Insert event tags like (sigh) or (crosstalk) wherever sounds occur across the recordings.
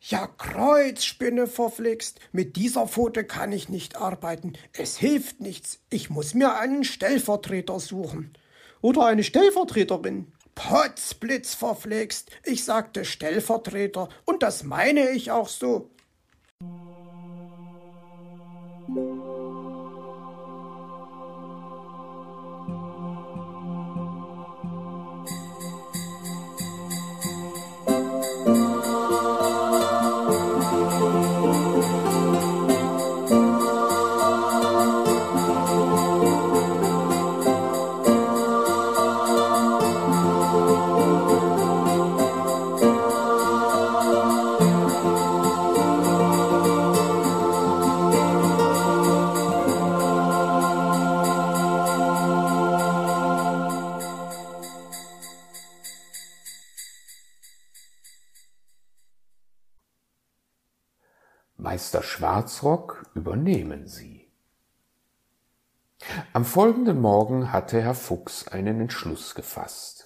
Ja, Kreuzspinne verflixt. Mit dieser Pfote kann ich nicht arbeiten. Es hilft nichts. Ich muss mir einen Stellvertreter suchen. Oder eine Stellvertreterin. Potzblitz verflixt. Ich sagte Stellvertreter. Und das meine ich auch so. Oh Meister Schwarzrock übernehmen sie. Am folgenden Morgen hatte Herr Fuchs einen Entschluss gefasst.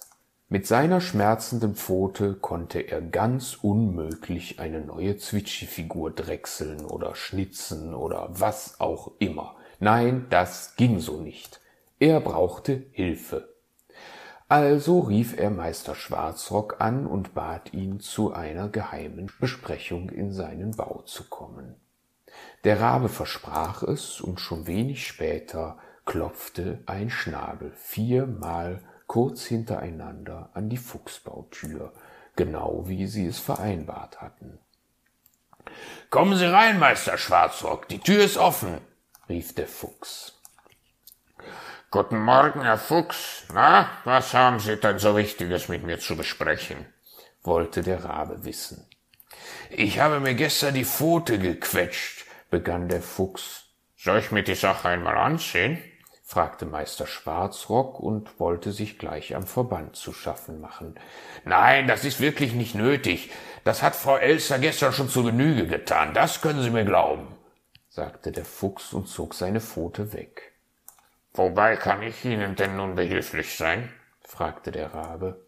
Mit seiner schmerzenden Pfote konnte er ganz unmöglich eine neue Zwitschi-Figur drechseln oder schnitzen oder was auch immer. Nein, das ging so nicht. Er brauchte Hilfe. Also rief er Meister Schwarzrock an und bat ihn, zu einer geheimen Besprechung in seinen Bau zu kommen. Der Rabe versprach es, und schon wenig später klopfte ein Schnabel viermal kurz hintereinander an die Fuchsbautür, genau wie sie es vereinbart hatten. Kommen Sie rein, Meister Schwarzrock, die Tür ist offen, rief der Fuchs. Guten Morgen, Herr Fuchs. Na, was haben Sie denn so Wichtiges mit mir zu besprechen? wollte der Rabe wissen. Ich habe mir gestern die Pfote gequetscht, begann der Fuchs. Soll ich mir die Sache einmal ansehen? fragte Meister Schwarzrock und wollte sich gleich am Verband zu schaffen machen. Nein, das ist wirklich nicht nötig. Das hat Frau Elster gestern schon zu Genüge getan. Das können Sie mir glauben, sagte der Fuchs und zog seine Pfote weg. Wobei kann ich Ihnen denn nun behilflich sein? fragte der Rabe.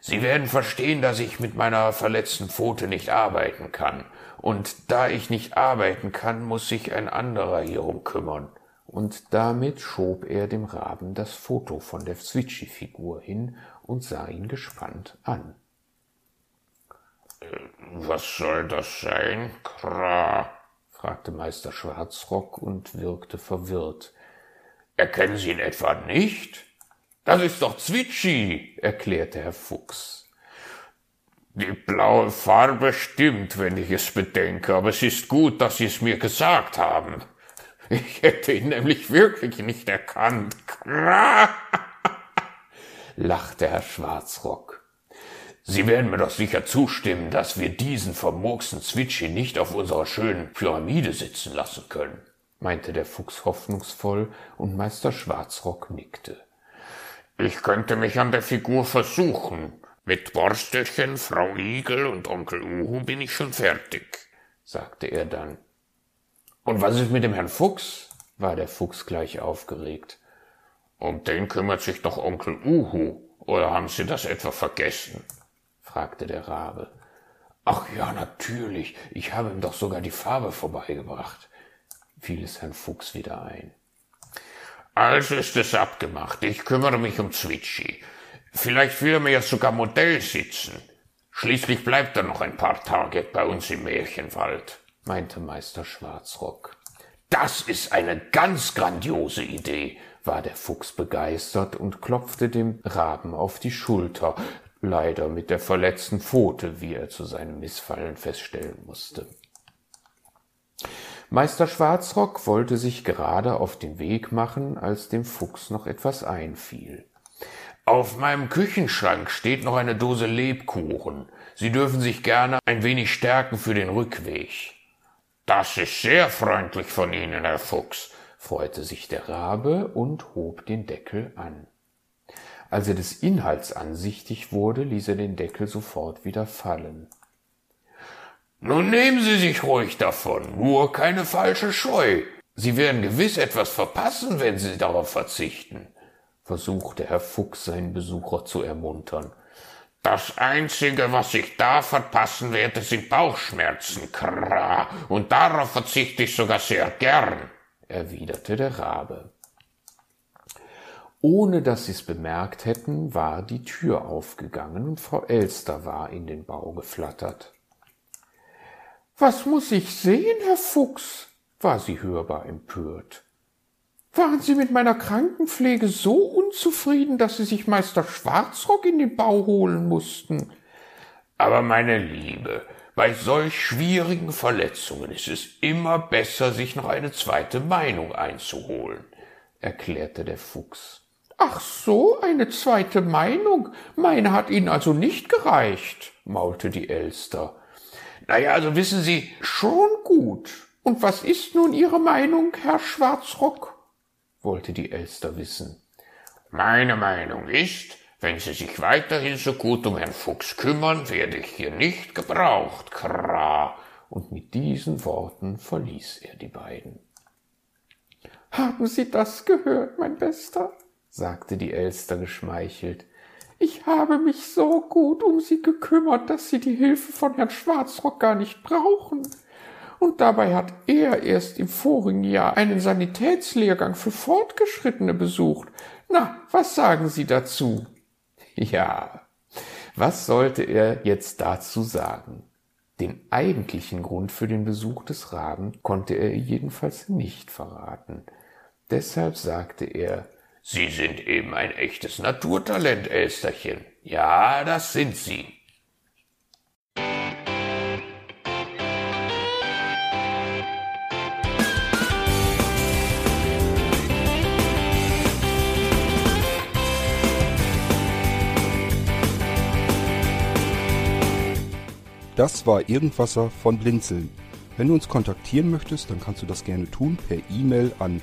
Sie werden verstehen, dass ich mit meiner verletzten Pfote nicht arbeiten kann. Und da ich nicht arbeiten kann, muss sich ein anderer hierum kümmern. Und damit schob er dem Raben das Foto von der Zwitschi-Figur hin und sah ihn gespannt an. Äh, was soll das sein, Kra? fragte Meister Schwarzrock und wirkte verwirrt. Erkennen Sie ihn etwa nicht? Das ist doch Zwitschi, erklärte Herr Fuchs. Die blaue Farbe stimmt, wenn ich es bedenke, aber es ist gut, dass Sie es mir gesagt haben. Ich hätte ihn nämlich wirklich nicht erkannt. (laughs) lachte Herr Schwarzrock. Sie werden mir doch sicher zustimmen, dass wir diesen vermurksten Zwitschi nicht auf unserer schönen Pyramide sitzen lassen können meinte der Fuchs hoffnungsvoll, und Meister Schwarzrock nickte. Ich könnte mich an der Figur versuchen. Mit Borstelchen, Frau Igel und Onkel Uhu bin ich schon fertig, sagte er dann. Und was ist mit dem Herrn Fuchs? war der Fuchs gleich aufgeregt. Um den kümmert sich doch Onkel Uhu, oder haben Sie das etwa vergessen? fragte der Rabe. Ach ja, natürlich, ich habe ihm doch sogar die Farbe vorbeigebracht fiel es Herrn Fuchs wieder ein. Also ist es abgemacht. Ich kümmere mich um Zwitschi. Vielleicht will er mir ja sogar Modell sitzen. Schließlich bleibt er noch ein paar Tage bei uns im Märchenwald, meinte Meister Schwarzrock. Das ist eine ganz grandiose Idee, war der Fuchs begeistert und klopfte dem Raben auf die Schulter, leider mit der verletzten Pfote, wie er zu seinem Missfallen feststellen musste. Meister Schwarzrock wollte sich gerade auf den Weg machen, als dem Fuchs noch etwas einfiel. Auf meinem Küchenschrank steht noch eine Dose Lebkuchen. Sie dürfen sich gerne ein wenig stärken für den Rückweg. Das ist sehr freundlich von Ihnen, Herr Fuchs, freute sich der Rabe und hob den Deckel an. Als er des Inhalts ansichtig wurde, ließ er den Deckel sofort wieder fallen. Nun nehmen Sie sich ruhig davon, nur keine falsche Scheu. Sie werden gewiss etwas verpassen, wenn Sie darauf verzichten, versuchte Herr Fuchs seinen Besucher zu ermuntern. Das Einzige, was ich da verpassen werde, sind Bauchschmerzen, krah, und darauf verzichte ich sogar sehr gern, erwiderte der Rabe. Ohne dass sie es bemerkt hätten, war die Tür aufgegangen und Frau Elster war in den Bau geflattert. Was muss ich sehen, Herr Fuchs? war sie hörbar empört. Waren Sie mit meiner Krankenpflege so unzufrieden, dass Sie sich Meister Schwarzrock in den Bau holen mussten? Aber meine Liebe, bei solch schwierigen Verletzungen ist es immer besser, sich noch eine zweite Meinung einzuholen, erklärte der Fuchs. Ach so, eine zweite Meinung. Meine hat Ihnen also nicht gereicht, maulte die Elster. Naja, also wissen Sie, schon gut. Und was ist nun Ihre Meinung, Herr Schwarzrock? wollte die Elster wissen. Meine Meinung ist, wenn Sie sich weiterhin so gut um Herrn Fuchs kümmern, werde ich hier nicht gebraucht, Kra. Und mit diesen Worten verließ er die beiden. Haben Sie das gehört, mein Bester? sagte die Elster geschmeichelt. Ich habe mich so gut um Sie gekümmert, dass Sie die Hilfe von Herrn Schwarzrock gar nicht brauchen. Und dabei hat er erst im vorigen Jahr einen Sanitätslehrgang für Fortgeschrittene besucht. Na, was sagen Sie dazu? Ja, was sollte er jetzt dazu sagen? Den eigentlichen Grund für den Besuch des Raben konnte er jedenfalls nicht verraten. Deshalb sagte er, Sie sind eben ein echtes Naturtalent, Elsterchen. Ja, das sind Sie. Das war Irgendwasser von Blinzeln. Wenn du uns kontaktieren möchtest, dann kannst du das gerne tun per E-Mail an